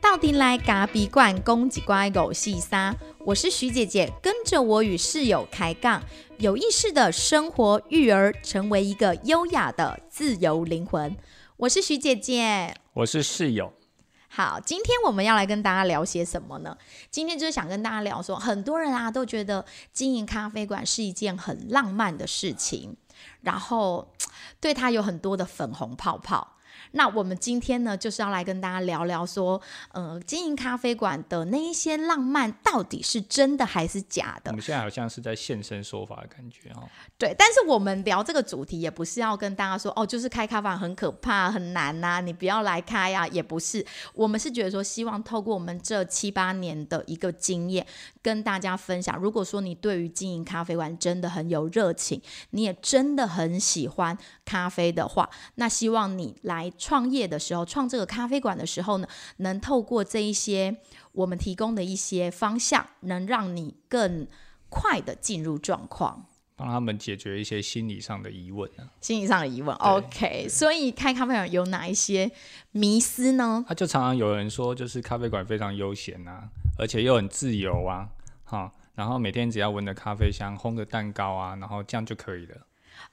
到底来咖比罐公几乖狗细沙，我是徐姐姐，跟着我与室友开杠，有意识的生活育儿，成为一个优雅的自由灵魂。我是徐姐姐，我是室友。好，今天我们要来跟大家聊些什么呢？今天就是想跟大家聊说，很多人啊都觉得经营咖啡馆是一件很浪漫的事情，然后 对它有很多的粉红泡泡。那我们今天呢，就是要来跟大家聊聊说，呃，经营咖啡馆的那一些浪漫到底是真的还是假的？我们现在好像是在现身说法的感觉哦。对，但是我们聊这个主题也不是要跟大家说，哦，就是开咖啡馆很可怕、很难呐，你不要来开呀，也不是。我们是觉得说，希望透过我们这七八年的一个经验，跟大家分享。如果说你对于经营咖啡馆真的很有热情，你也真的很喜欢咖啡的话，那希望你来。创业的时候，创这个咖啡馆的时候呢，能透过这一些我们提供的一些方向，能让你更快的进入状况，帮他们解决一些心理上的疑问呢？心理上的疑问，OK。所以开咖啡馆有哪一些迷思呢？他就常常有人说，就是咖啡馆非常悠闲啊，而且又很自由啊，哈。然后每天只要闻着咖啡香，烘个蛋糕啊，然后这样就可以了。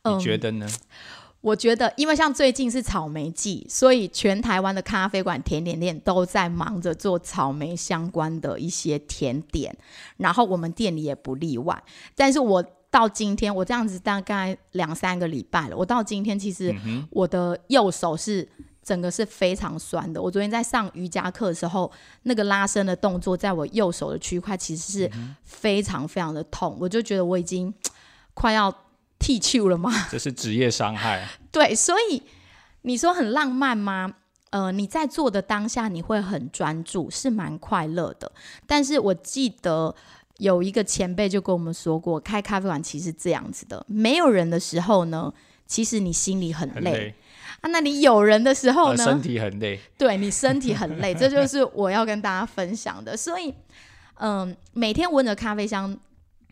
你觉得呢？我觉得，因为像最近是草莓季，所以全台湾的咖啡馆、甜点店都在忙着做草莓相关的一些甜点，然后我们店里也不例外。但是我到今天，我这样子大概两三个礼拜了，我到今天其实我的右手是整个是非常酸的。我昨天在上瑜伽课的时候，那个拉伸的动作，在我右手的区块其实是非常非常的痛，我就觉得我已经快要。剃球了吗？这是职业伤害。对，所以你说很浪漫吗？呃，你在做的当下，你会很专注，是蛮快乐的。但是我记得有一个前辈就跟我们说过，开咖啡馆其实这样子的：没有人的时候呢，其实你心里很累啊；那你有人的时候呢，身体很累。对你身体很累，这就是我要跟大家分享的。所以，嗯，每天闻着咖啡香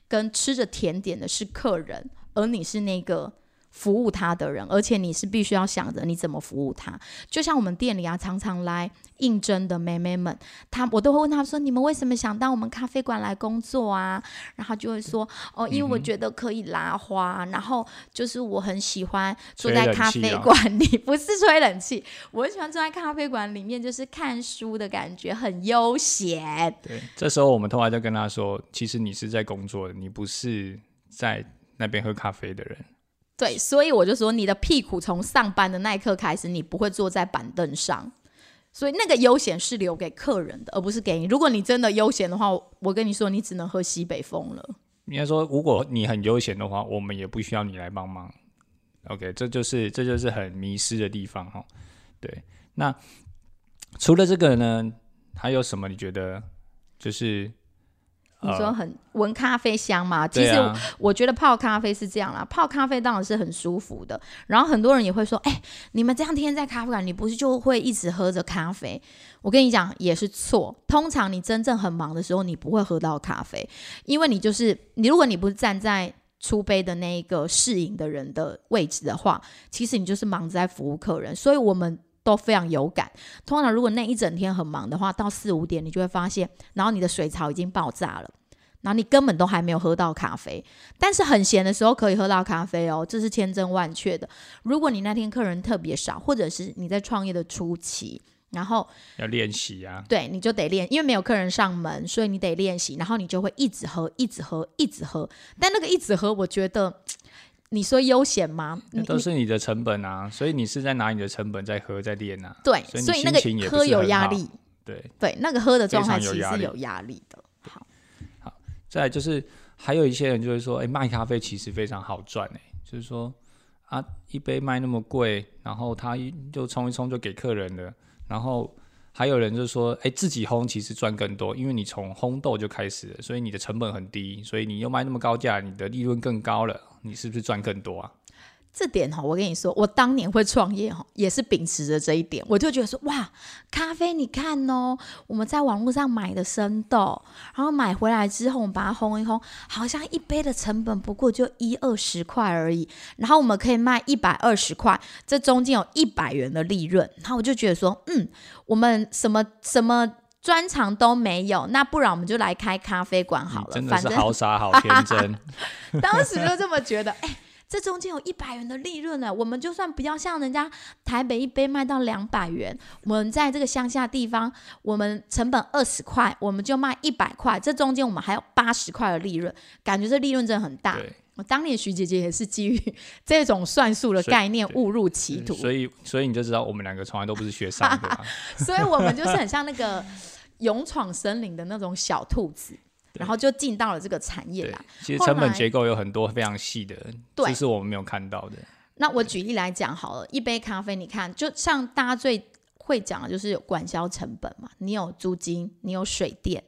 跟吃着甜点的是客人。而你是那个服务他的人，而且你是必须要想着你怎么服务他。就像我们店里啊，常常来应征的妹妹们，她我都会问她说：“你们为什么想到我们咖啡馆来工作啊？”然后就会说：“哦，因为我觉得可以拉花，然后就是我很喜欢坐在咖啡馆里，不是吹冷气，我很喜欢坐在咖啡馆里面，就是看书的感觉，很悠闲。”对，这时候我们通常就跟她说：“其实你是在工作的，你不是在。”那边喝咖啡的人，对，所以我就说，你的屁股从上班的那一刻开始，你不会坐在板凳上，所以那个悠闲是留给客人的，而不是给你。如果你真的悠闲的话，我跟你说，你只能喝西北风了。应该说，如果你很悠闲的话，我们也不需要你来帮忙。OK，这就是这就是很迷失的地方哈。对，那除了这个呢，还有什么？你觉得就是？你说很闻咖啡香嘛？其实我觉得泡咖啡是这样啦，泡咖啡当然是很舒服的。然后很多人也会说：“哎，你们这样天天在咖啡馆，你不是就会一直喝着咖啡？”我跟你讲也是错。通常你真正很忙的时候，你不会喝到咖啡，因为你就是你，如果你不是站在出杯的那一个试饮的人的位置的话，其实你就是忙着在服务客人。所以我们。都非常有感。通常如果那一整天很忙的话，到四五点你就会发现，然后你的水槽已经爆炸了，然后你根本都还没有喝到咖啡。但是很闲的时候可以喝到咖啡哦，这是千真万确的。如果你那天客人特别少，或者是你在创业的初期，然后要练习啊，对，你就得练，因为没有客人上门，所以你得练习，然后你就会一直喝，一直喝，一直喝。但那个一直喝，我觉得。你说悠闲吗？那都是你的成本啊，所以你是在拿你的成本在喝在练啊。对，所以那个喝有压力。对对，那个喝的状态其实是有压力的。好，好，再就是还有一些人就会说，哎，卖咖啡其实非常好赚，哎，就是说啊，一杯卖那么贵，然后他就冲一冲就给客人了，然后。还有人就说，哎，自己烘其实赚更多，因为你从烘豆就开始了，所以你的成本很低，所以你又卖那么高价，你的利润更高了，你是不是赚更多啊？这点哈，我跟你说，我当年会创业哈，也是秉持着这一点，我就觉得说，哇，咖啡你看哦，我们在网络上买的生豆，然后买回来之后，我们把它烘一烘，好像一杯的成本不过就一二十块而已，然后我们可以卖一百二十块，这中间有一百元的利润，然后我就觉得说，嗯，我们什么什么专长都没有，那不然我们就来开咖啡馆好了，真的是好傻好天真，当时就这么觉得，哎。这中间有一百元的利润呢，我们就算不要像人家台北一杯卖到两百元，我们在这个乡下地方，我们成本二十块，我们就卖一百块，这中间我们还有八十块的利润，感觉这利润真的很大。我当年徐姐姐也是基于 这种算术的概念误入歧途，所以所以你就知道我们两个从来都不是学商的，所以我们就是很像那个勇闯森林的那种小兔子。然后就进到了这个产业啦。其实成本结构有很多非常细的，这是我们没有看到的。那我举例来讲好了，一杯咖啡，你看，就像大家最会讲的就是有管销成本嘛，你有租金，你有水电，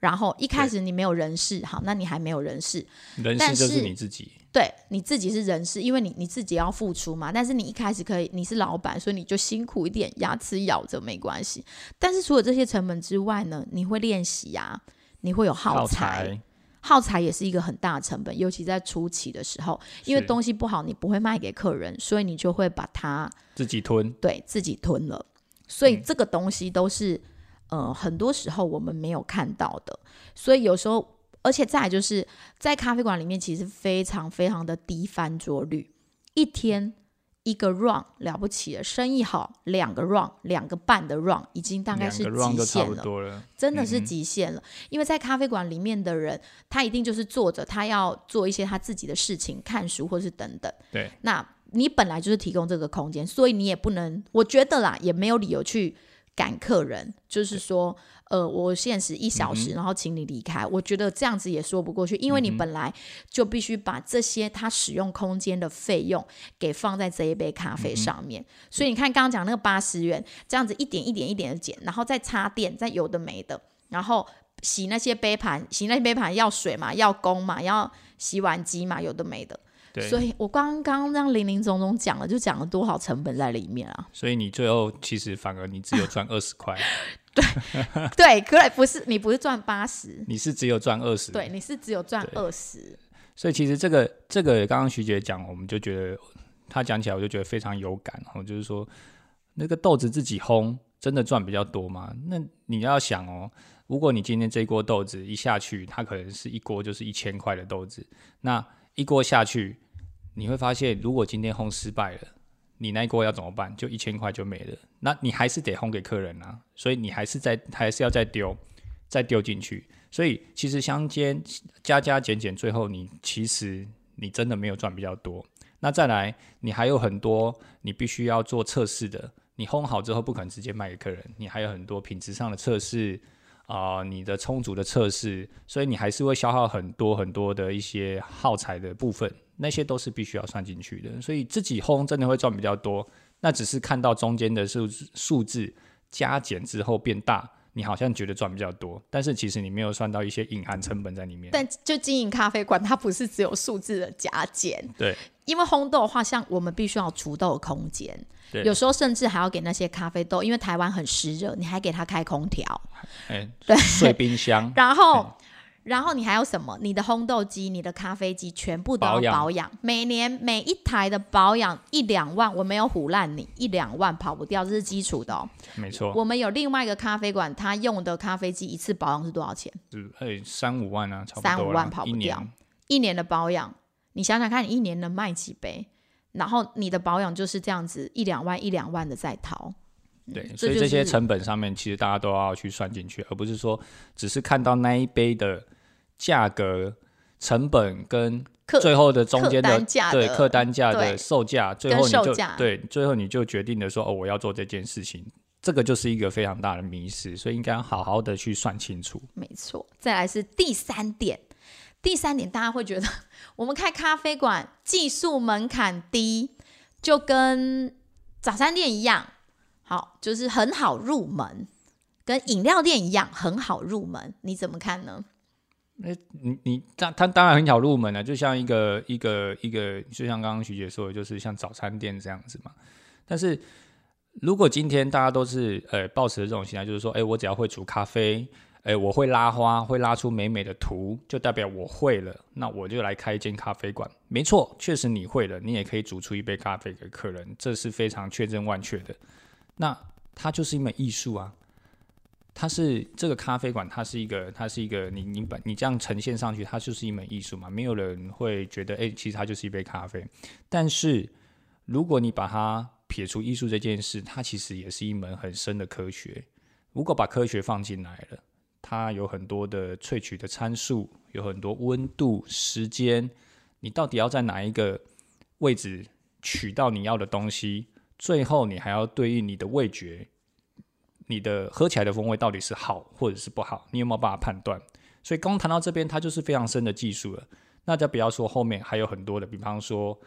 然后一开始你没有人事，好，那你还没有人事，人事就是你自己，对，你自己是人事，因为你你自己要付出嘛。但是你一开始可以，你是老板，所以你就辛苦一点，牙齿咬着没关系。但是除了这些成本之外呢，你会练习呀。你会有耗材，耗材也是一个很大的成本，尤其在初期的时候，因为东西不好，你不会卖给客人，所以你就会把它自己吞，对自己吞了。所以这个东西都是呃，很多时候我们没有看到的。所以有时候，而且再就是在咖啡馆里面，其实非常非常的低翻桌率，一天。一个 run 了不起了，生意好，两个 run，两个半的 run 已经大概是极限了，真的是极限了。因为在咖啡馆里面的人，他一定就是坐着，他要做一些他自己的事情，看书或是等等。对，那你本来就是提供这个空间，所以你也不能，我觉得啦，也没有理由去赶客人，就是说。呃，我限时一小时，然后请你离开。我觉得这样子也说不过去，因为你本来就必须把这些他使用空间的费用给放在这一杯咖啡上面。所以你看，刚刚讲那个八十元，这样子一点一点一点的减，然后再插电，再有的没的，然后洗那些杯盘，洗那些杯盘要水嘛，要工嘛，要洗碗机嘛，有的没的。所以我刚刚这样零零总总讲了，就讲了多少成本在里面啊？所以你最后其实反而你只有赚 二十块。对对，可不是你不是赚八十，你是只有赚二十。对，你是只有赚二十。所以其实这个这个刚刚徐姐讲，我们就觉得她讲起来我就觉得非常有感哦，就是说那个豆子自己烘真的赚比较多吗？那你要想哦，如果你今天这锅豆子一下去，它可能是一锅就是一千块的豆子，那一锅下去，你会发现如果今天烘失败了。你那一锅要怎么办？就一千块就没了，那你还是得烘给客人啊，所以你还是在还是要再丢，再丢进去。所以其实相间加加减减，最后你其实你真的没有赚比较多。那再来，你还有很多你必须要做测试的，你烘好之后不可能直接卖给客人，你还有很多品质上的测试啊，你的充足的测试，所以你还是会消耗很多很多的一些耗材的部分。那些都是必须要算进去的，所以自己烘真的会赚比较多。那只是看到中间的数数字加减之后变大，你好像觉得赚比较多，但是其实你没有算到一些隐含成本在里面。但就经营咖啡馆，它不是只有数字的加减。对，因为烘豆的话，像我们必须要除豆的空间，有时候甚至还要给那些咖啡豆，因为台湾很湿热，你还给它开空调。哎，对，睡冰箱，然后。然后你还有什么？你的烘豆机、你的咖啡机全部都要保养，每年每一台的保养一两万，我没有唬烂你，一两万跑不掉，这是基础的哦。没错。我们有另外一个咖啡馆，他用的咖啡机一次保养是多少钱？是哎三五万啊，差不多。三五万跑不掉，一年的保养，你想想看，你一年能卖几杯？然后你的保养就是这样子，一两万一两万的在掏。对，所以这些成本上面其实大家都要去算进去，而不是说只是看到那一杯的价格、成本跟最后的中间的对客单价的售价，最后你就对最后你就决定的说哦，我要做这件事情，这个就是一个非常大的迷失，所以应该好好的去算清楚。没错，再来是第三点，第三点大家会觉得 我们开咖啡馆技术门槛低，就跟早餐店一样。好，就是很好入门，跟饮料店一样很好入门，你怎么看呢？那你你当它当然很好入门了，就像一个一个一个，就像刚刚徐姐说的，就是像早餐店这样子嘛。但是如果今天大家都是呃抱持这种心态，就是说，哎，我只要会煮咖啡，哎，我会拉花，会拉出美美的图，就代表我会了，那我就来开一间咖啡馆。没错，确实你会了，你也可以煮出一杯咖啡给客人，这是非常确证万确的。那它就是一门艺术啊。它是这个咖啡馆，它是一个，它是一个，你你把你这样呈现上去，它就是一门艺术嘛。没有人会觉得，哎，其实它就是一杯咖啡。但是如果你把它撇除艺术这件事，它其实也是一门很深的科学。如果把科学放进来了，它有很多的萃取的参数，有很多温度、时间，你到底要在哪一个位置取到你要的东西？最后你还要对应你的味觉。你的喝起来的风味到底是好或者是不好？你有没有办法判断？所以刚谈到这边，它就是非常深的技术了。那就不要说后面还有很多的，比方说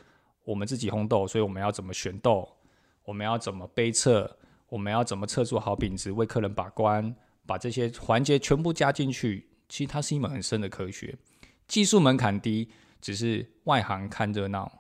我们自己烘豆，所以我们要怎么选豆？我们要怎么杯测？我们要怎么测出好品质？为客人把关，把这些环节全部加进去，其实它是一门很深的科学。技术门槛低，只是外行看热闹。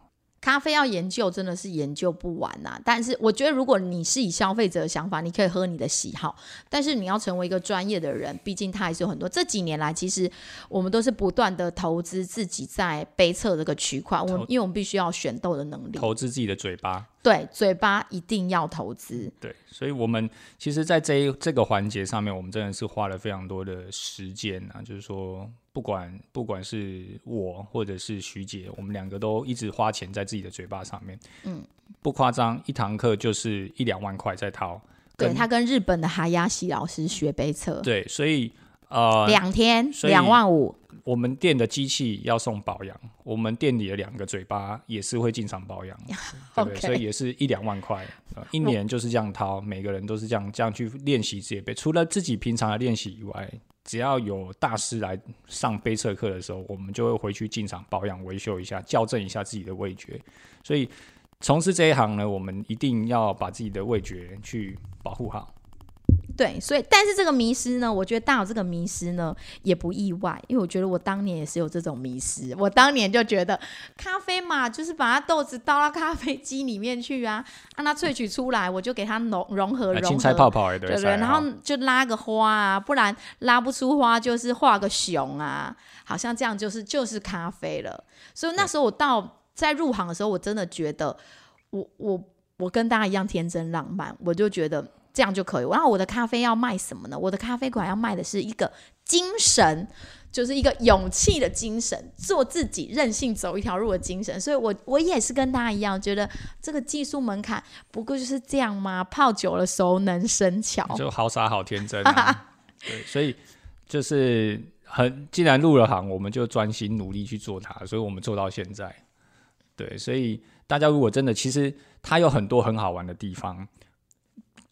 咖啡要研究，真的是研究不完呐。但是我觉得，如果你是以消费者的想法，你可以喝你的喜好。但是你要成为一个专业的人，毕竟它还是有很多。这几年来，其实我们都是不断的投资自己在杯测这个区块。我因为我们必须要选豆的能力，投资自己的嘴巴。对，嘴巴一定要投资。对，所以，我们其实，在这一这个环节上面，我们真的是花了非常多的时间啊。就是说，不管不管是我或者是徐姐，我们两个都一直花钱在自己的嘴巴上面。嗯，不夸张，一堂课就是一两万块在掏。对他跟日本的哈亚西老师学杯测。对，所以呃，两天两万五。我们店的机器要送保养，我们店里的两个嘴巴也是会进场保养，对不对？所以也是一两万块，一年就是这样掏，每个人都是这样这样去练习这些杯。除了自己平常的练习以外，只要有大师来上杯测课的时候，我们就会回去进场保养、维修一下，校正一下自己的味觉。所以从事这一行呢，我们一定要把自己的味觉去保护好。对，所以但是这个迷失呢，我觉得大有这个迷失呢也不意外，因为我觉得我当年也是有这种迷失。我当年就觉得咖啡嘛，就是把它豆子倒到咖啡机里面去啊，让它萃取出来，我就给它融融合融合，青菜泡泡对不对？然后就拉个花啊，不然拉不出花就是画个熊啊，好像这样就是就是咖啡了。所以那时候我到在入行的时候，我真的觉得我我我跟大家一样天真浪漫，我就觉得。这样就可以。然后我的咖啡要卖什么呢？我的咖啡馆要卖的是一个精神，就是一个勇气的精神，做自己、任性走一条路的精神。所以，我我也是跟大家一样，觉得这个技术门槛不过就是这样吗？泡久了熟能生巧，就好傻好天真。对，所以就是很，既然入了行，我们就专心努力去做它。所以我们做到现在。对，所以大家如果真的，其实它有很多很好玩的地方。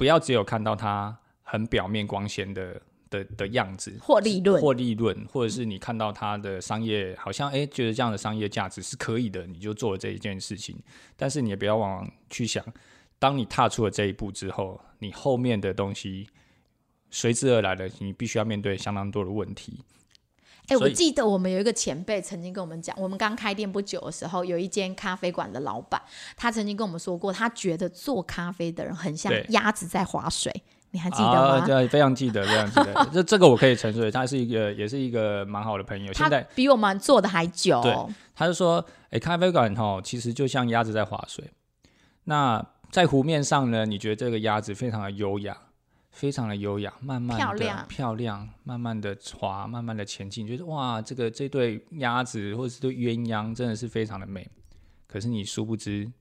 不要只有看到它很表面光鲜的的的样子，或利润，或利润，或者是你看到它的商业好像哎，觉得这样的商业价值是可以的，你就做了这一件事情。但是你也不要往去想，当你踏出了这一步之后，你后面的东西随之而来的，你必须要面对相当多的问题。哎，我记得我们有一个前辈曾经跟我们讲，我们刚开店不久的时候，有一间咖啡馆的老板，他曾经跟我们说过，他觉得做咖啡的人很像鸭子在划水，你还记得吗？对，非常记得，非常记得。这这个我可以承认，他是一个，也是一个蛮好的朋友。现在比我们做的还久。对，他就说，哎，咖啡馆哈，其实就像鸭子在划水。那在湖面上呢，你觉得这个鸭子非常的优雅。非常的优雅，慢慢的漂亮，慢慢的滑，慢慢的前进，觉得哇，这个这对鸭子或者是对鸳鸯真的是非常的美。可是你殊不知，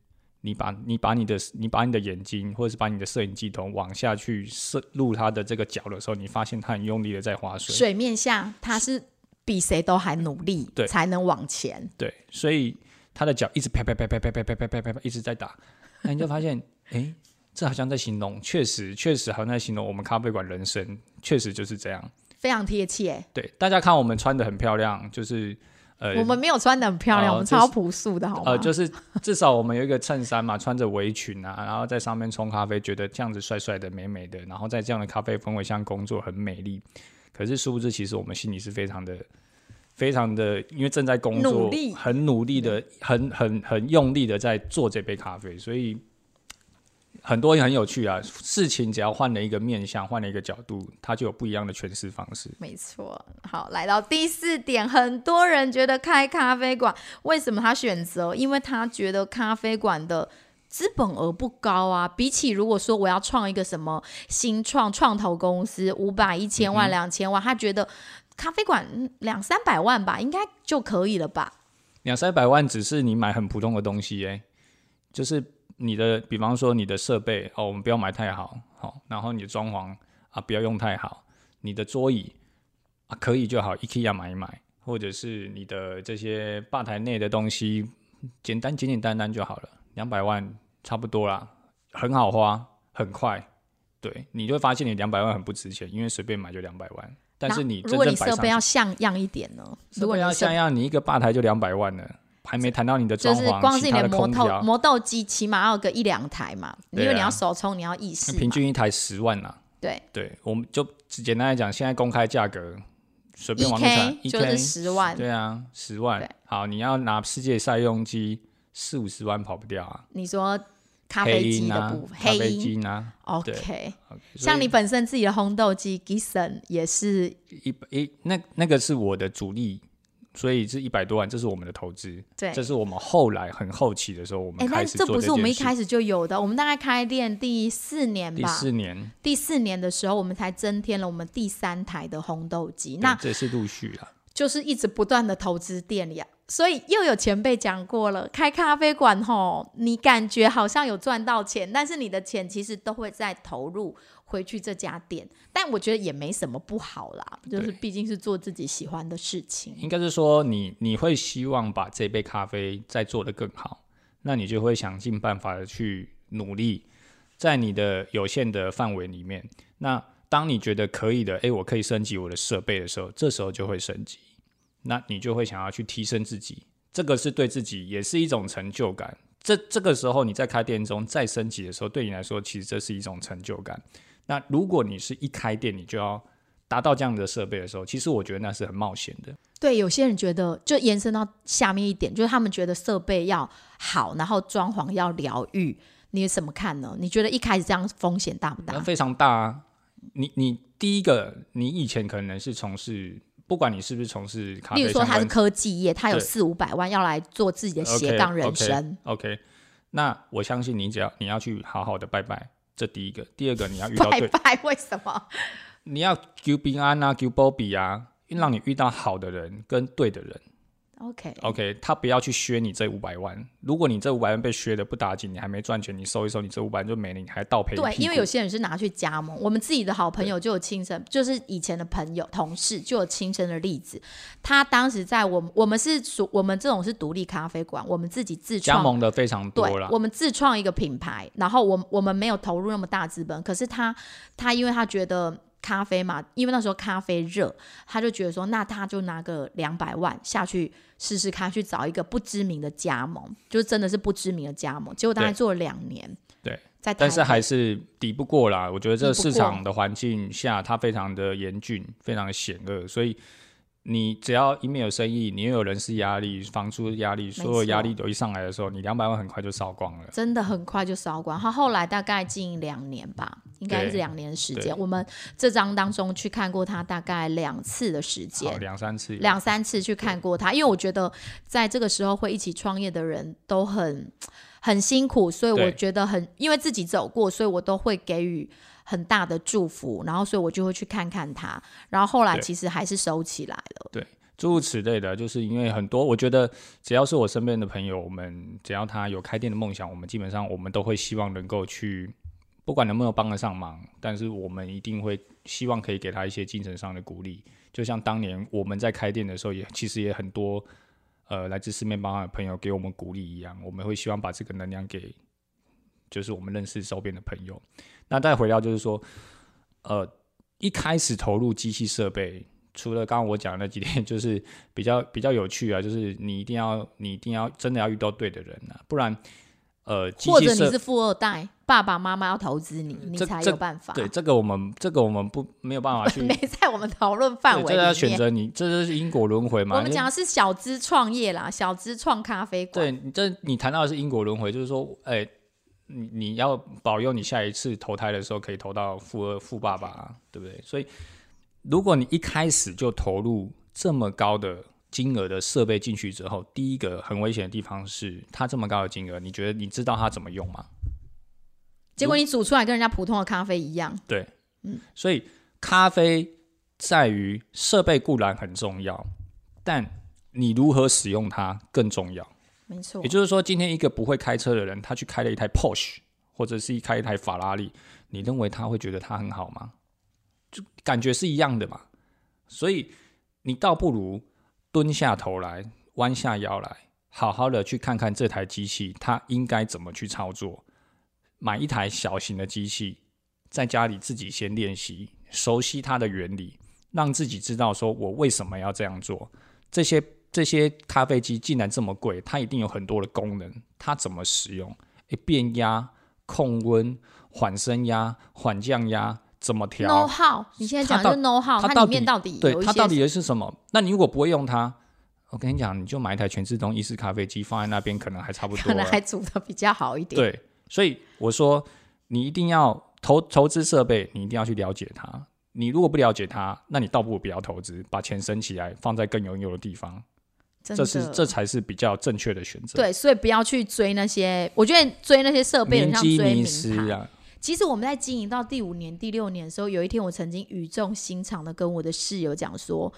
你把你把你的你把你的眼睛或者是把你的摄影机头往下去摄录它的这个脚的时候，你发现它很用力的在划水。水面下，它是比谁都还努力，对，才能往前。对，所以它的脚一直啪啪啪啪啪啪啪啪啪啪一直在打，那你就发现，哎。这好像在形容，确实，确实好像在形容我们咖啡馆人生，确实就是这样，非常贴切。对，大家看我们穿的很漂亮，就是呃，我们没有穿的很漂亮，我们超朴素的，好吗？呃，就是至少我们有一个衬衫嘛，穿着围裙啊，然后在上面冲咖啡，觉得这样子帅帅的、美美的，然后在这样的咖啡氛围下工作很美丽。可是殊不知，其实我们心里是非常的。非常的因为正在工作，很努力的，很很很用力的在做这杯咖啡，所以很多很有趣啊。事情只要换了一个面向，换了一个角度，它就有不一样的诠释方式。没错，好，来到第四点，很多人觉得开咖啡馆，为什么他选择？因为他觉得咖啡馆的资本额不高啊。比起如果说我要创一个什么新创创投公司，五百、一千万、两千万，他觉得咖啡馆两三百万吧，应该就可以了吧？两三百万只是你买很普通的东西哎、就是你的，比方说你的设备哦，我们不要买太好，好、然后你的装潢啊不要用太好，你的桌椅啊可以就好，IKEA 买一买，或者是你的这些吧台内的东西，简单简简单单就好了，两百万差不多啦，很好花，很快，对你就会发现你两百万很不值钱，因为随便买就两百万，但是你如果你设备要像样一点呢？如如果果你要像样，你一个吧台就两百万了，还没谈到你的装就潢，是光是你的磨豆，磨豆机，起码要有个一两台嘛，啊因为你要手冲，你要意式，平均一台十万啦。对对，我们就简单来讲，现在公开价格随便一网络上 K 一就是十万，对啊，十万。好，你要拿世界赛用机，四五十万跑不掉啊。你说咖啡机的部分，，机呢？，OK。像你本身自己的烘豆机 Gison 也是一一那那个是我的主力，所以是一百多万，这是我们的投资。对这是我们后来很后期的时候，我们开始做这不是我们一开始就有的，我们大概开店第四年吧第，四年，第四年的时候，我们才增添了我们第三台的红豆机，那这是陆续了。就是一直不断的投资店里啊。所以又有前辈讲过了，开咖啡馆吼，你感觉好像有赚到钱，但是你的钱其实都会在投入回去这家店。但我觉得也没什么不好啦，就是毕竟是做自己喜欢的事情。应该是说你你会希望把这杯咖啡再做得更好，那你就会想尽办法的去努力，在你的有限的范围里面。那当你觉得可以的，诶，我可以升级我的设备的时候，这时候就会升级，那你就会想要去提升自己，这个是对自己也是一种成就感。这这个时候你在开店中再升级的时候，对你来说其实这是一种成就感。那如果你是一开店你就要达到这样的设备的时候，其实我觉得那是很冒险的。对，有些人觉得就延伸到下面一点，就是他们觉得设备要好，然后装潢要疗愈，你怎么看呢？你觉得一开始这样风险大不大？那非常大啊！你你第一个，你以前可能是从事，不管你是不是从事咖啡例如说他是科技业，他有四五百万要来做自己的斜杠人生 OK，, 那我相信你只要你要去好好的拜拜，这第一个。第二个，你要遇到对，拜拜，为什么？你要求平安啊，求波比啊，让你遇到好的人跟对的人。OK，OK，他不要去削你这五百万。如果你这五百万被削的不打紧，你还没赚钱，你收一收，你这五百万就没了，你还倒赔对，因为有些人是拿去加盟，我们自己的好朋友就有亲身，就是以前的朋友、同事就有亲身的例子。他当时在我们，我们是属我们这种是独立咖啡馆，我们自己自加创盟的非常多了，。我们自创一个品牌，然后我我们没有投入那么大资本，可是他他因为他觉得咖啡嘛，因为那时候咖啡热，他就觉得说，那他就拿个两百万下去试试看，去找一个不知名的加盟，就真的是不知名的加盟，结果大概做了两年，对，在但是还是抵不过啦。我觉得这个市场的环境下，它非常的严峻，非常的险恶，所以你只要一面有生意，你又有人事压力、房租压力，所有压力都一上来的时候，你两百万很快就烧光了。真的很快就烧光。他后来大概近两年吧，应该是两年的时间。我们这张当中去看过他大概两次的时，间，两三次，两三次去看过他，因为我觉得在这个时候会一起创业的人都很很辛苦，所以我觉得很，因为自己走过，所以我都会给予很大的祝福，然后所以我就会去看看他，然后后来其实还是收起来了。对诸如此类的，就是因为很多，我觉得只要是我身边的朋友，我们只要他有开店的梦想，我们基本上我们都会希望能够去，不管能不能帮得上忙，但是我们一定会希望可以给他一些精神上的鼓励。就像当年我们在开店的时候也，其实也很多呃来自四面八方的朋友给我们鼓励一样，我们会希望把这个能量给，就是我们认识周边的朋友。那再回到就是说，呃，一开始投入机器设备。除了刚刚我讲的那几点，就是比较比较有趣啊，就是你一定要你一定要真的要遇到对的人啊，不然呃，或者你是富二代，爸爸妈妈要投资你，你才有办法。对，这个我们这个我们不没有办法去，没在我们讨论范围。这要选择你，这就是因果轮回嘛。我们讲的是小资创业啦，小资创咖啡馆。对，你这你谈到的是因果轮回，就是说，哎，你你要保佑你下一次投胎的时候可以投到富二富爸爸，对不对？所以，如果你一开始就投入这么高的。金额的设备进去之后，第一个很危险的地方是，它这么高的金额，你觉得你知道它怎么用吗？结果你煮出来跟人家普通的咖啡一样。对，嗯，所以咖啡在于设备固然很重要，但你如何使用它更重要。错。也就是说，今天一个不会开车的人，他去开了一台 Porsche，或者是一开一台法拉利，你认为他会觉得他很好吗？就感觉是一样的嘛。所以你倒不如。蹲下头来，弯下腰来，好好的去看看这台机器，它应该怎么去操作。买一台小型的机器，在家里自己先练习，熟悉它的原理，让自己知道说我为什么要这样做。这些这些咖啡机既然这么贵，它一定有很多的功能，它怎么使用？诶，变压、控温、缓升压、缓降压。怎么调？No how？你现在讲的是 No how？它里面到底对它到底是什么？那你如果不会用它，我跟你讲，你就买一台全自动意式咖啡机放在那边，可能还差不多，可能还煮的比较好一点。对，所以我说你一定要投投资设备，你一定要去了解它。你如果不了解它，那你倒不如不要投资，把钱省起来放在更有用的地方。这是这才是比较正确的选择。对，所以不要去追那些，我觉得追那些设备很像追名牌。其实我们在经营到第五年、第六年的时候，有一天我曾经语重心长的跟我的室友讲说：“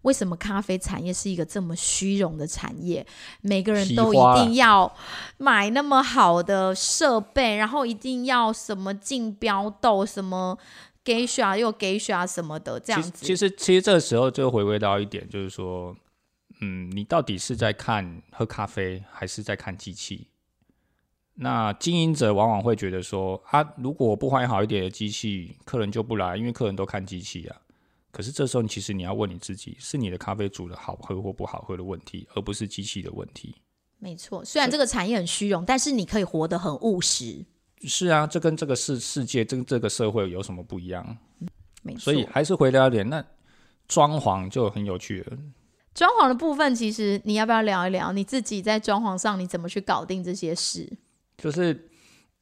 为什么咖啡产业是一个这么虚荣的产业？每个人都一定要买那么好的设备，然后一定要什么竞标豆、什么 geisha 又 geisha 什么的这样子。”其实，其实这个时候就回归到一点，就是说，嗯，你到底是在看喝咖啡，还是在看机器？那经营者往往会觉得说，啊，如果我不换好一点的机器，客人就不来，因为客人都看机器啊。可是这时候，其实你要问你自己，是你的咖啡煮的好喝或不好喝的问题，而不是机器的问题。没错，虽然这个产业很虚荣，但是你可以活得很务实。是啊，这跟这个世世界、跟这个社会有什么不一样？没错，所以还是回到点，那装潢就很有趣了。装潢的部分，其实你要不要聊一聊你自己在装潢上你怎么去搞定这些事？就是，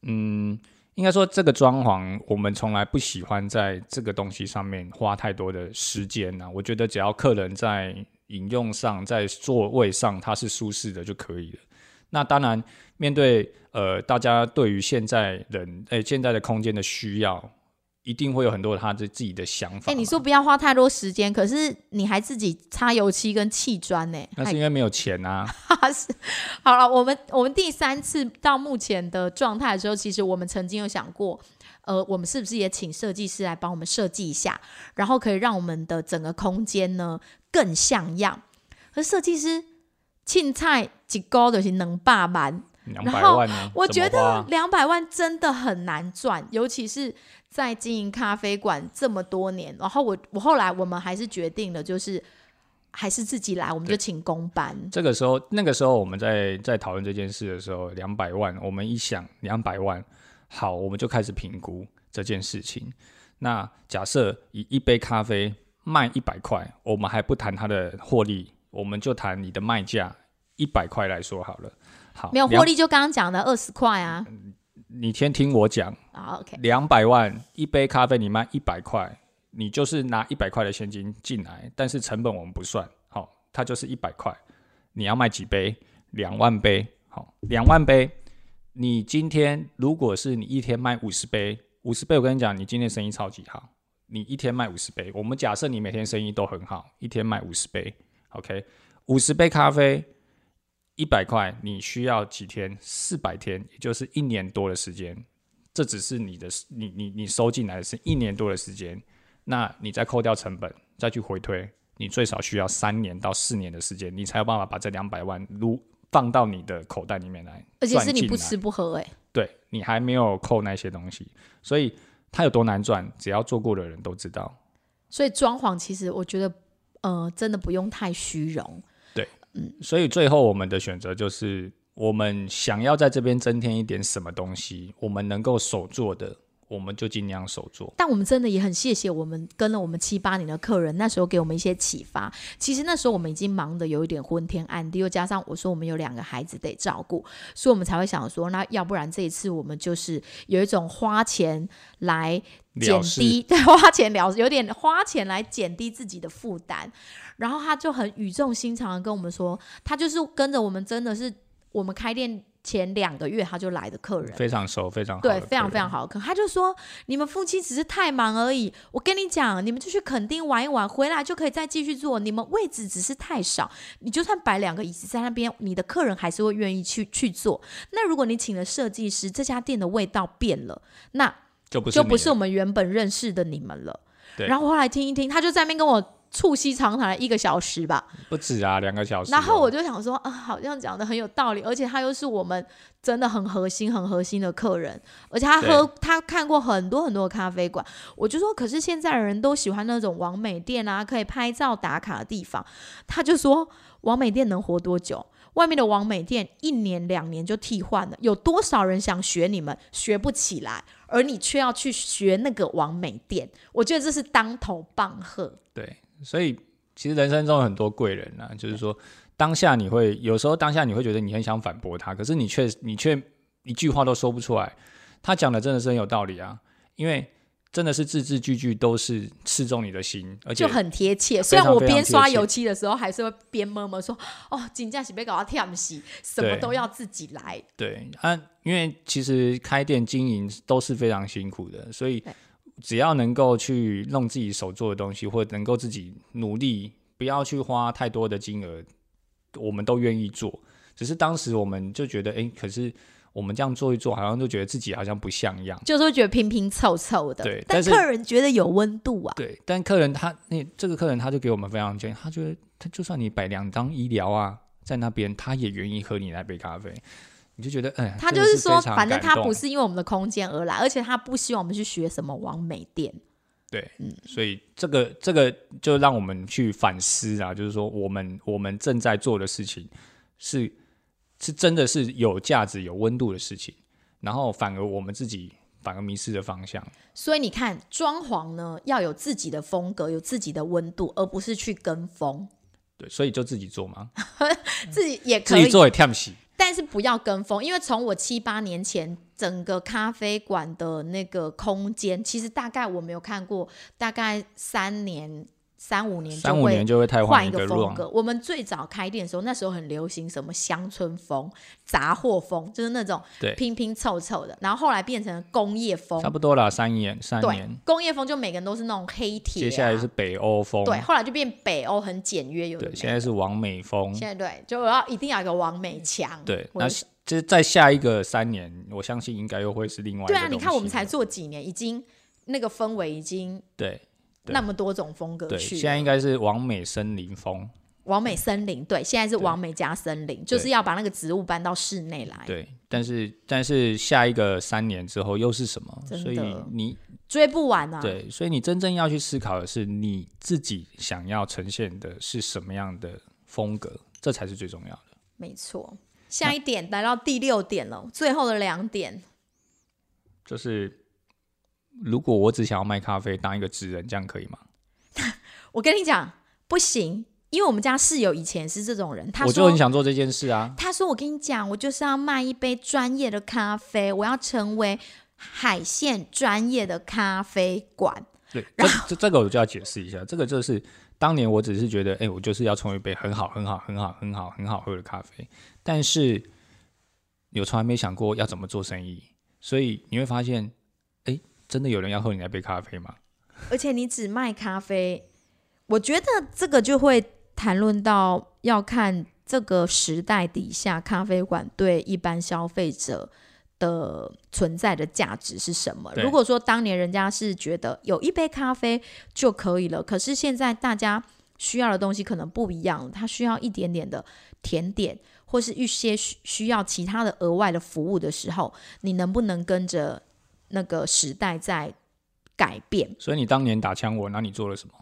嗯，应该说这个装潢，我们从来不喜欢在这个东西上面花太多的时间呢。我觉得只要客人在饮用上，在座位上他是舒适的就可以了。那当然，面对呃大家对于现在人诶现在的空间的需要。一定会有很多他的自己的想法。哎，你说不要花太多时间，可是你还自己擦油漆跟砌砖呢？那是因为没有钱啊。是，好了，我们我们第三次到目前的状态的时候，其实我们曾经有想过，呃，我们是不是也请设计师来帮我们设计一下，然后可以让我们的整个空间呢更像样？可设计师青菜几高的是能霸满。两百万呢？我觉得两百万真的很难赚，尤其是在经营咖啡馆这么多年。然后我我后来我们还是决定了，就是还是自己来，我们就请工班。这个时候，那个时候我们在在讨论这件事的时候，两百万，我们一想两百万，好，我们就开始评估这件事情。那假设以一杯咖啡卖一百块，我们还不谈它的获利，我们就谈你的卖价一百块来说好了。好没有获利就刚刚讲的二十块啊！你先听我讲。好，OK。两百万一杯咖啡，你卖一百块，你就是拿一百块的现金进来，但是成本我们不算。好，它就是一百块。你要卖几杯？两万杯。好，两万杯。你今天如果是你一天卖五十杯，五十杯，我跟你讲，你今天生意超级好。你一天卖五十杯，我们假设你每天生意都很好，一天卖五十杯，OK，五十杯咖啡。一百块，你需要几天？四百天，也就是一年多的时间。这只是你的，你你你收进来的是一年多的时间。那你再扣掉成本，再去回推，你最少需要三年到四年的时间，你才有办法把这两百万如放到你的口袋里面来。而且是你不吃不喝，哎，对你还没有扣那些东西，所以它有多难赚，只要做过的人都知道。所以装潢其实我觉得，呃，真的不用太虚荣。嗯，所以最后我们的选择就是，我们想要在这边增添一点什么东西，我们能够手做的。我们就尽量手做，但我们真的也很谢谢我们跟了我们七八年的客人，那时候给我们一些启发。其实那时候我们已经忙得有一点昏天暗地，又加上我说我们有两个孩子得照顾，所以我们才会想说，那要不然这一次我们就是有一种花钱来减低，对，花钱了，有点花钱来减低自己的负担。然后他就很语重心长的跟我们说，他就是跟着我们，真的是我们开店。前两个月他就来的客人非常熟，非常好对，非常非常好客。他就说：“你们夫妻只是太忙而已。我跟你讲，你们就去垦丁玩一玩，回来就可以再继续做。你们位置只是太少，你就算摆两个椅子在那边，你的客人还是会愿意去去做。那如果你请了设计师，这家店的味道变了，那就不就不是我们原本认识的你们了。然后后来听一听，他就在那边跟我。”促膝长谈了一个小时吧，不止啊，两个小时。然后我就想说，啊，好像讲的很有道理，而且他又是我们真的很核心、很核心的客人，而且他喝他看过很多很多的咖啡馆。我就说，可是现在的人都喜欢那种完美店啊，可以拍照打卡的地方。他就说，完美店能活多久？外面的完美店一年两年就替换了，有多少人想学你们，学不起来，而你却要去学那个完美店？我觉得这是当头棒喝。对。所以，其实人生中有很多贵人啊，就是说，当下你会有时候当下你会觉得你很想反驳他，可是你却你却一句话都说不出来。他讲的真的是很有道理啊，因为真的是字字句句都是刺中你的心，而且就很贴切。虽然我边刷油漆的时候，还是会边摸摸说：“哦，金价是别搞到跳洗，什么都要自己来。”对啊，因为其实开店经营都是非常辛苦的，所以。只要能够去弄自己手做的东西，或者能够自己努力，不要去花太多的金额，我们都愿意做。只是当时我们就觉得，哎，可是我们这样做一做，好像就觉得自己好像不像样，就是觉得拼拼凑凑的。对，但客人觉得有温度啊。对，但客人他那这个客人他就给我们非常建议，他觉得他就算你摆两张医疗啊在那边，他也愿意喝你那杯咖啡。你就觉得，哎，他就是说，反正他不是因为我们的空间而来，而且他不希望我们去学什么完美店。对，嗯，所以这个这个就让我们去反思啊，就是说，我们我们正在做的事情是是真的是有价值、有温度的事情，然后反而我们自己反而迷失了方向。所以你看，装潢呢要有自己的风格，有自己的温度，而不是去跟风。对，所以就自己做嘛，自己也可以自己做也跳不起。但是不要跟风，因为从我七八年前整个咖啡馆的那个空间，其实大概我没有看过，大概三年。三五年三五年就会太换一个风格。我们最早开店的时候，那时候很流行什么乡村风、杂货风，就是那种拼拼凑凑的。然后后来变成工业风，差不多啦三年三年。工业风就每个人都是那种黑铁。接下来是北欧风，对，后来就变北欧很简约有。对，现在是王美风。现在对，就要一定要一个王美强。对，那这在下一个三年，我相信应该又会是另外。对啊，你看我们才做几年，已经那个氛围已经对。那么多种风格去，现在应该是完美森林风。完美森林，对，现在是完美加森林，就是要把那个植物搬到室内来。对，但是但是下一个三年之后又是什么？所以你追不完啊。对，所以你真正要去思考的是你自己想要呈现的是什么样的风格，这才是最重要的。没错，下一点来到第六点了，最后的两点就是。如果我只想要卖咖啡，当一个职人，这样可以吗？我跟你讲，不行，因为我们家室友以前是这种人，他我就很想做这件事啊。他说：“我跟你讲，我就是要卖一杯专业的咖啡，我要成为海线专业的咖啡馆。”对，这这这个我就要解释一下，这个就是当年我只是觉得，哎，我就是要成为一杯很好、很好、很好、很好、很好喝的咖啡，但是有从来没想过要怎么做生意，所以你会发现。真的有人要喝你那杯咖啡吗？而且你只卖咖啡，我觉得这个就会谈论到要看这个时代底下咖啡馆对一般消费者的存在的价值是什么。如果说当年人家是觉得有一杯咖啡就可以了，可是现在大家需要的东西可能不一样，他需要一点点的甜点，或是一些需需要其他的额外的服务的时候，你能不能跟着？那个时代在改变，所以你当年打枪我，那你做了什么？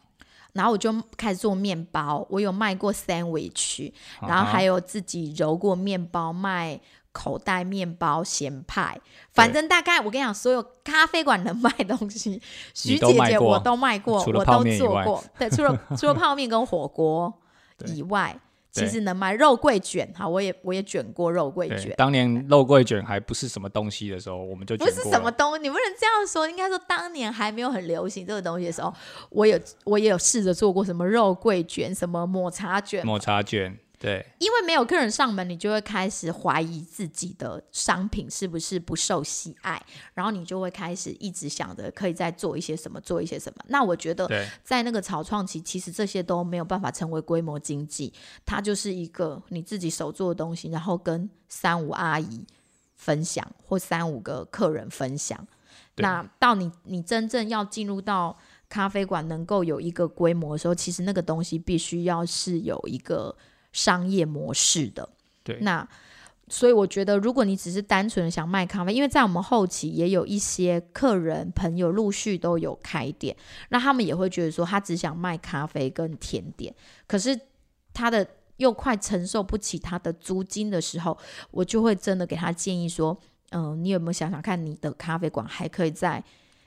然后我就开始做面包，我有卖过 sandwich，然后还有自己揉过面包卖。口袋面包、咸派，反正大概我跟你讲，所有咖啡馆能卖东西，徐姐姐我都卖过，我都做过。对，除了除了泡面跟火锅 以外，其实能卖肉桂卷，哈，我也我也卷过肉桂卷。当年肉桂卷还不是什么东西的时候，我们就不是什么东，你不能这样说。应该说，当年还没有很流行这个东西的时候，我有我也有试着做过什么肉桂卷、什么抹茶卷、抹茶卷。对，因为没有客人上门，你就会开始怀疑自己的商品是不是不受喜爱，然后你就会开始一直想着可以再做一些什么，做一些什么。那我觉得，在那个草创期，其实这些都没有办法成为规模经济，它就是一个你自己手做的东西，然后跟三五阿姨分享，或三五个客人分享。那到你你真正要进入到咖啡馆能够有一个规模的时候，其实那个东西必须要是有一个。商业模式的，对，那所以我觉得，如果你只是单纯的想卖咖啡，因为在我们后期也有一些客人朋友陆续都有开店，那他们也会觉得说，他只想卖咖啡跟甜点，可是他的又快承受不起他的租金的时候，我就会真的给他建议说，嗯，你有没有想想看，你的咖啡馆还可以再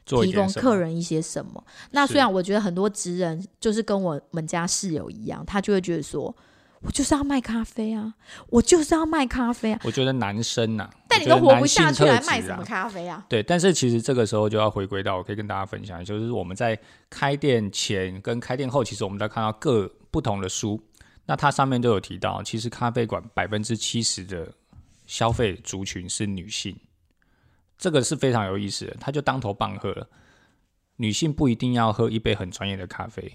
提供客人一些什么？那虽然我觉得很多职人就是跟我们家室友一样，他就会觉得说。我就是要卖咖啡啊！我就是要卖咖啡啊！我觉得男生呐，但你都活不下去，来卖什么咖啡啊？对，但是其实这个时候就要回归到，我可以跟大家分享，就是我们在开店前跟开店后，其实我们在看到各不同的书，那它上面都有提到，其实咖啡馆百分之七十的消费族群是女性，这个是非常有意思的，他就当头棒喝了，女性不一定要喝一杯很专业的咖啡。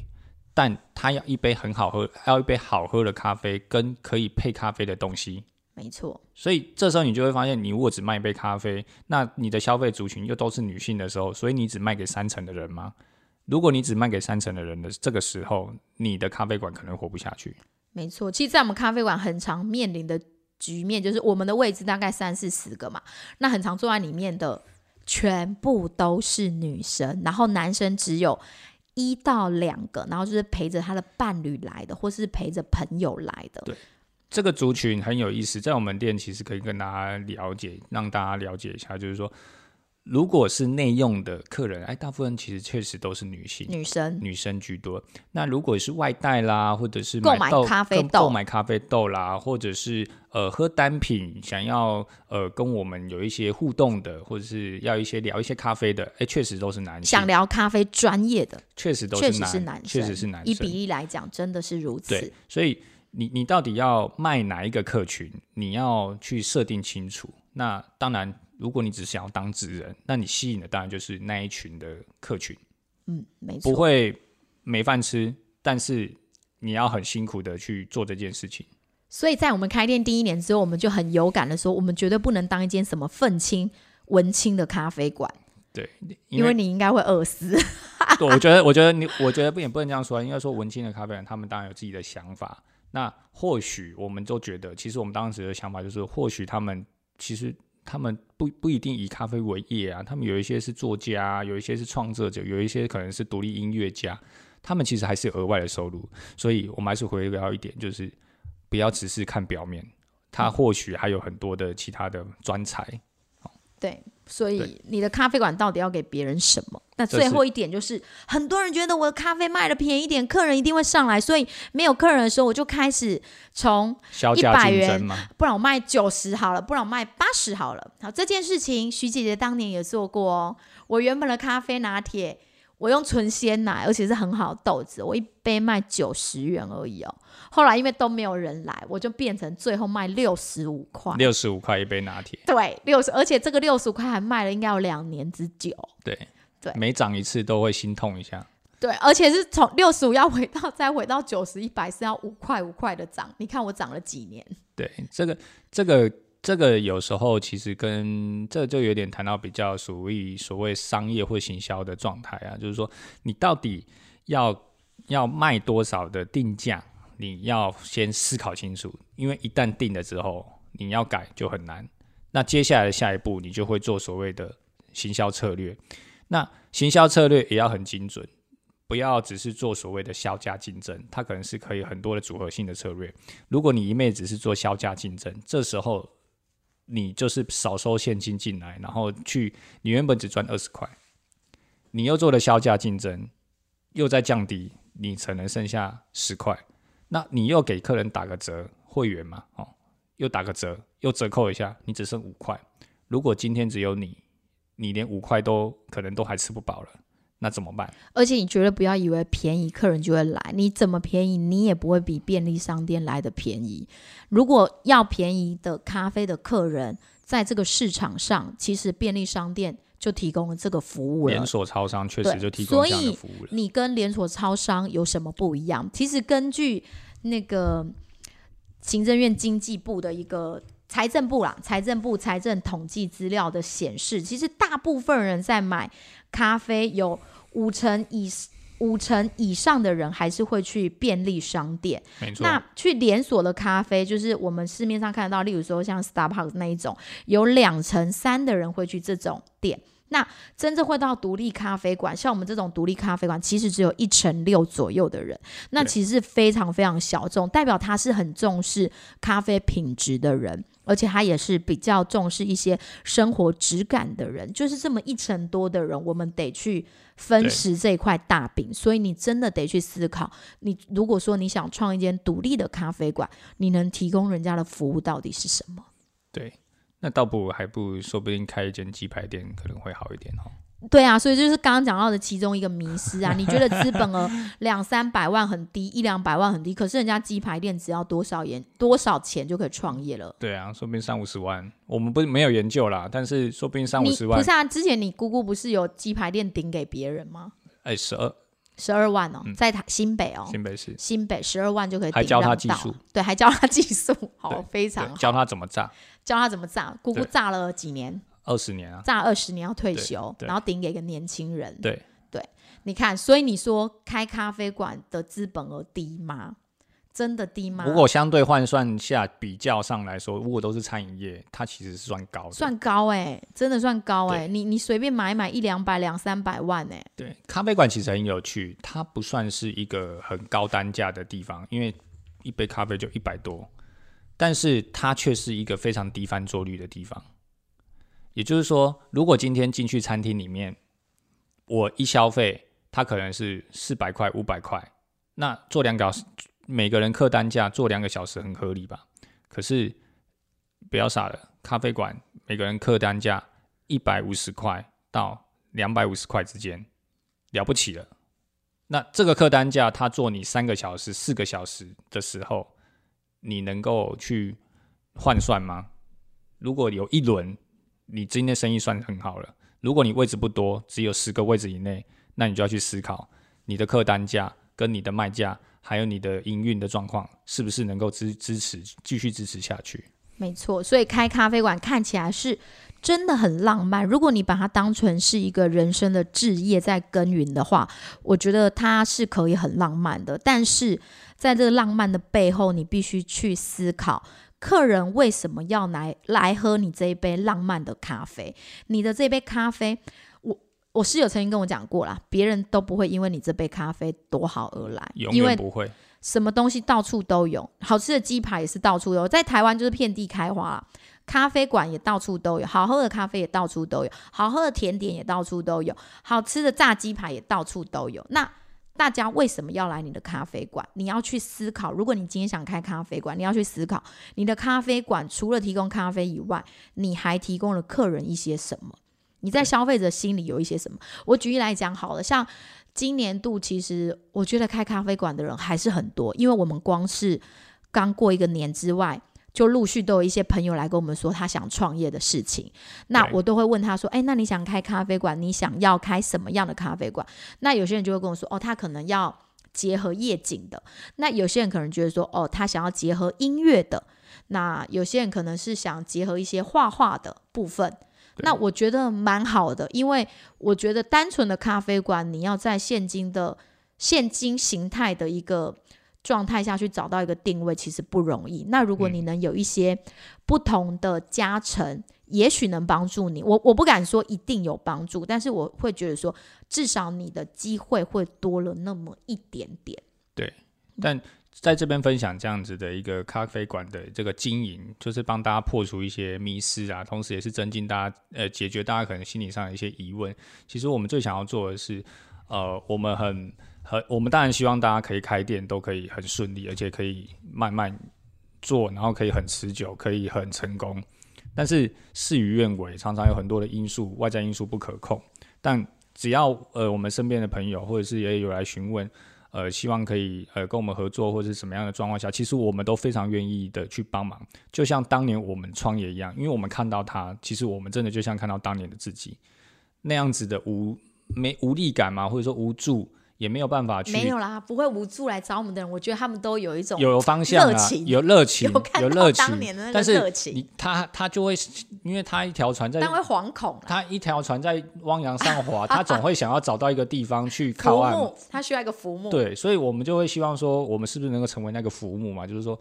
但他要一杯很好喝，要一杯好喝的咖啡，跟可以配咖啡的东西。没错。所以这时候你就会发现，你如果只卖一杯咖啡，那你的消费族群又都是女性的时候，所以你只卖给三成的人吗？如果你只卖给三成的人的这个时候，你的咖啡馆可能活不下去。没错。其实，在我们咖啡馆很常面临的局面，就是我们的位置大概三四十个嘛，那很常坐在里面的全部都是女生，然后男生只有。一到两个，然后就是陪着他的伴侣来的，或是陪着朋友来的。对，这个族群很有意思，在我们店其实可以跟大家了解，让大家了解一下，就是说。如果是内用的客人，哎，大部分其实确实都是女性，女生，女生居多。那如果是外带啦，或者是购买咖啡豆，购买咖啡豆啦，或者是呃喝单品，想要呃跟我们有一些互动的，或者是要一些聊一些咖啡的，哎，确实都是男性。想聊咖啡专业的，确实都是男，确实是男生。一比例来讲，真的是如此。对，所以你你到底要卖哪一个客群，你要去设定清楚。那当然。如果你只想要当职人，那你吸引的当然就是那一群的客群。嗯，没错，不会没饭吃，但是你要很辛苦的去做这件事情。所以在我们开店第一年之后，我们就很有感的说，我们绝对不能当一间什么愤青、文青的咖啡馆。对，因为你应该会饿死。对，我觉得，我觉得你，我觉得不也不能这样说，应该说文青的咖啡馆，他们当然有自己的想法。那或许我们都觉得，其实我们当时的想法就是，或许他们其实。他们不不一定以咖啡为业啊，他们有一些是作家，有一些是创作者，有一些可能是独立音乐家，他们其实还是额外的收入。所以我们还是回到一点，就是不要只是看表面，他或许还有很多的其他的专才。对，所以你的咖啡馆到底要给别人什么？那最后一点就是，很多人觉得我的咖啡卖的便宜一点，客人一定会上来，所以没有客人的时候，我就开始从一百元，不然我卖九十好了，不然我卖八十好了。好，这件事情徐姐姐当年也做过哦。我原本的咖啡拿铁。我用纯鲜奶，而且是很好的豆子，我一杯卖九十元而已哦。后来因为都没有人来，我就变成最后卖六十五块。六十五块一杯拿铁。对，六十，而且这个六十五块还卖了应该有两年之久。对对，每涨一次都会心痛一下。对，而且是从六十五要回到再回到九十一百是要五块五块的涨。你看我涨了几年？对，这个这个。这个有时候其实跟这就有点谈到比较属于所谓商业或行销的状态啊，就是说你到底要要卖多少的定价，你要先思考清楚，因为一旦定了之后，你要改就很难。那接下来的下一步，你就会做所谓的行销策略。那行销策略也要很精准，不要只是做所谓的销价竞争，它可能是可以很多的组合性的策略。如果你一昧只是做销价竞争，这时候你就是少收现金进来，然后去你原本只赚二十块，你又做了销价竞争，又在降低，你可能剩下十块，那你又给客人打个折，会员嘛，哦，又打个折，又折扣一下，你只剩五块。如果今天只有你，你连五块都可能都还吃不饱了，那怎么办？而且你绝对不要以为便宜客人就会来，你怎么便宜，你也不会比便利商店来的便宜。如果要便宜的咖啡的客人，在这个市场上，其实便利商店就提供了这个服务了。连锁超商确实就提供这样的服务了。你跟连锁超商有什么不一样？其实根据那个行政院经济部的一个。财政部啦，财政部财政统计资料的显示，其实大部分人在买咖啡，有五成以五成以上的人还是会去便利商店。没错，那去连锁的咖啡，就是我们市面上看得到，例如说像 Starbucks 那一种，有两成三的人会去这种店。那真正会到独立咖啡馆，像我们这种独立咖啡馆，其实只有一成六左右的人，那其实非常非常小众，代表他是很重视咖啡品质的人，而且他也是比较重视一些生活质感的人，就是这么一成多的人，我们得去分食这块大饼，所以你真的得去思考，你如果说你想创一间独立的咖啡馆，你能提供人家的服务到底是什么？对。那倒不如还不如说不定开一间鸡排店可能会好一点哦。对啊，所以就是刚刚讲到的其中一个迷失啊。你觉得资本额 两三百万很低，一两百万很低，可是人家鸡排店只要多少元多少钱就可以创业了？对啊，说不定三五十万，我们不是没有研究啦，但是说不定三五十万。不是啊，之前你姑姑不是有鸡排店顶给别人吗？哎，十二十二万哦，在台新北哦，新北市新北十二万就可以，还教他技术，对，还教他技术，好，非常教他怎么炸。教他怎么炸，姑姑炸了几年？二十年啊，炸二十年要退休，然后顶给一个年轻人。对对，你看，所以你说开咖啡馆的资本额低吗？真的低吗？如果相对换算下比较上来说，如果都是餐饮业，它其实是算高的，算高哎，真的算高哎。你你随便买买一两百两三百万哎。对，咖啡馆其实很有趣，它不算是一个很高单价的地方，因为一杯咖啡就一百多。但是它却是一个非常低翻桌率的地方，也就是说，如果今天进去餐厅里面，我一消费，它可能是四百块、五百块，那做两个小时，每个人客单价做两个小时很合理吧？可是不要傻了，咖啡馆每个人客单价一百五十块到两百五十块之间，了不起了。那这个客单价，他做你三个小时、四个小时的时候。你能够去换算吗？如果有一轮，你今天生意算很好了。如果你位置不多，只有十个位置以内，那你就要去思考你的客单价、跟你的卖价，还有你的营运的状况，是不是能够支支持继续支持下去？没错，所以开咖啡馆看起来是真的很浪漫。如果你把它当成是一个人生的置业在耕耘的话，我觉得它是可以很浪漫的。但是在这个浪漫的背后，你必须去思考，客人为什么要来来喝你这一杯浪漫的咖啡？你的这杯咖啡，我我室友曾经跟我讲过啦，别人都不会因为你这杯咖啡多好而来，永远不会。什么东西到处都有，好吃的鸡排也是到处有，在台湾就是遍地开花，咖啡馆也到处都有，好喝的咖啡也到处都有，好喝的甜点也到处都有，好吃的炸鸡排也到处都有。那大家为什么要来你的咖啡馆？你要去思考。如果你今天想开咖啡馆，你要去思考，你的咖啡馆除了提供咖啡以外，你还提供了客人一些什么？你在消费者心里有一些什么？我举例来讲好了，像今年度，其实我觉得开咖啡馆的人还是很多，因为我们光是刚过一个年之外。就陆续都有一些朋友来跟我们说他想创业的事情，那我都会问他说：“哎，那你想开咖啡馆？你想要开什么样的咖啡馆？”那有些人就会跟我说：“哦，他可能要结合夜景的。”那有些人可能觉得说：“哦，他想要结合音乐的。”那有些人可能是想结合一些画画的部分。那我觉得蛮好的，因为我觉得单纯的咖啡馆，你要在现今的现金形态的一个。状态下去找到一个定位，其实不容易。那如果你能有一些不同的加成，也许能帮助你。我我不敢说一定有帮助，但是我会觉得说，至少你的机会会多了那么一点点。对，但在这边分享这样子的一个咖啡馆的这个经营，就是帮大家破除一些迷思啊，同时也是增进大家呃解决大家可能心理上的一些疑问。其实我们最想要做的是，呃，我们很很我们当然希望大家可以开店都可以很顺利，而且可以慢慢做，然后可以很持久，可以很成功。但是事与愿违，常常有很多的因素，外在因素不可控。但只要呃我们身边的朋友或者是也有来询问，呃希望可以呃跟我们合作或者是什么样的状况下，其实我们都非常愿意的去帮忙。就像当年我们创业一样，因为我们看到他，其实我们真的就像看到当年的自己那样子的无没无力感嘛，或者说无助。也没有办法去，没有啦，不会无助来找我们的人，我觉得他们都有一种有方向啊，有热情，有热情。当年的那个热情，他他就会，因为他一条船在，但会惶恐。他一条船在汪洋上滑，他总会想要找到一个地方去靠岸。他需要一个浮木。对，所以我们就会希望说，我们是不是能够成为那个浮木嘛？就是说，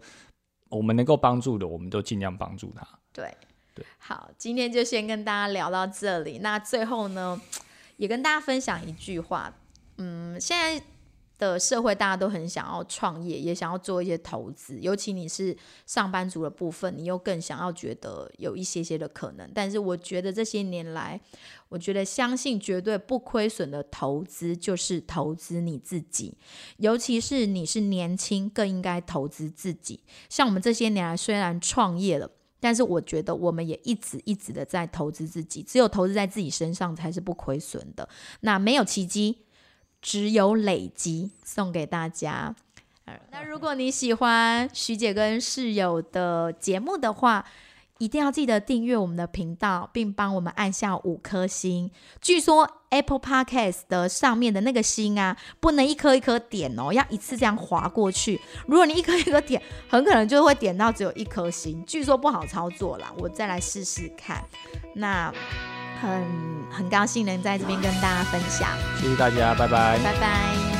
我们能够帮助的，我们都尽量帮助他。对对，好，今天就先跟大家聊到这里。那最后呢，也跟大家分享一句话。嗯，现在的社会大家都很想要创业，也想要做一些投资，尤其你是上班族的部分，你又更想要觉得有一些些的可能。但是我觉得这些年来，我觉得相信绝对不亏损的投资就是投资你自己，尤其是你是年轻，更应该投资自己。像我们这些年来虽然创业了，但是我觉得我们也一直一直的在投资自己，只有投资在自己身上才是不亏损的。那没有奇迹。只有累积送给大家。那如果你喜欢徐姐跟室友的节目的话，一定要记得订阅我们的频道，并帮我们按下五颗星。据说 Apple Podcast 的上面的那个星啊，不能一颗一颗点哦，要一次这样划过去。如果你一颗一颗点，很可能就会点到只有一颗星。据说不好操作啦，我再来试试看。那。很很高兴能在这边跟大家分享，谢谢大家，拜拜，拜拜。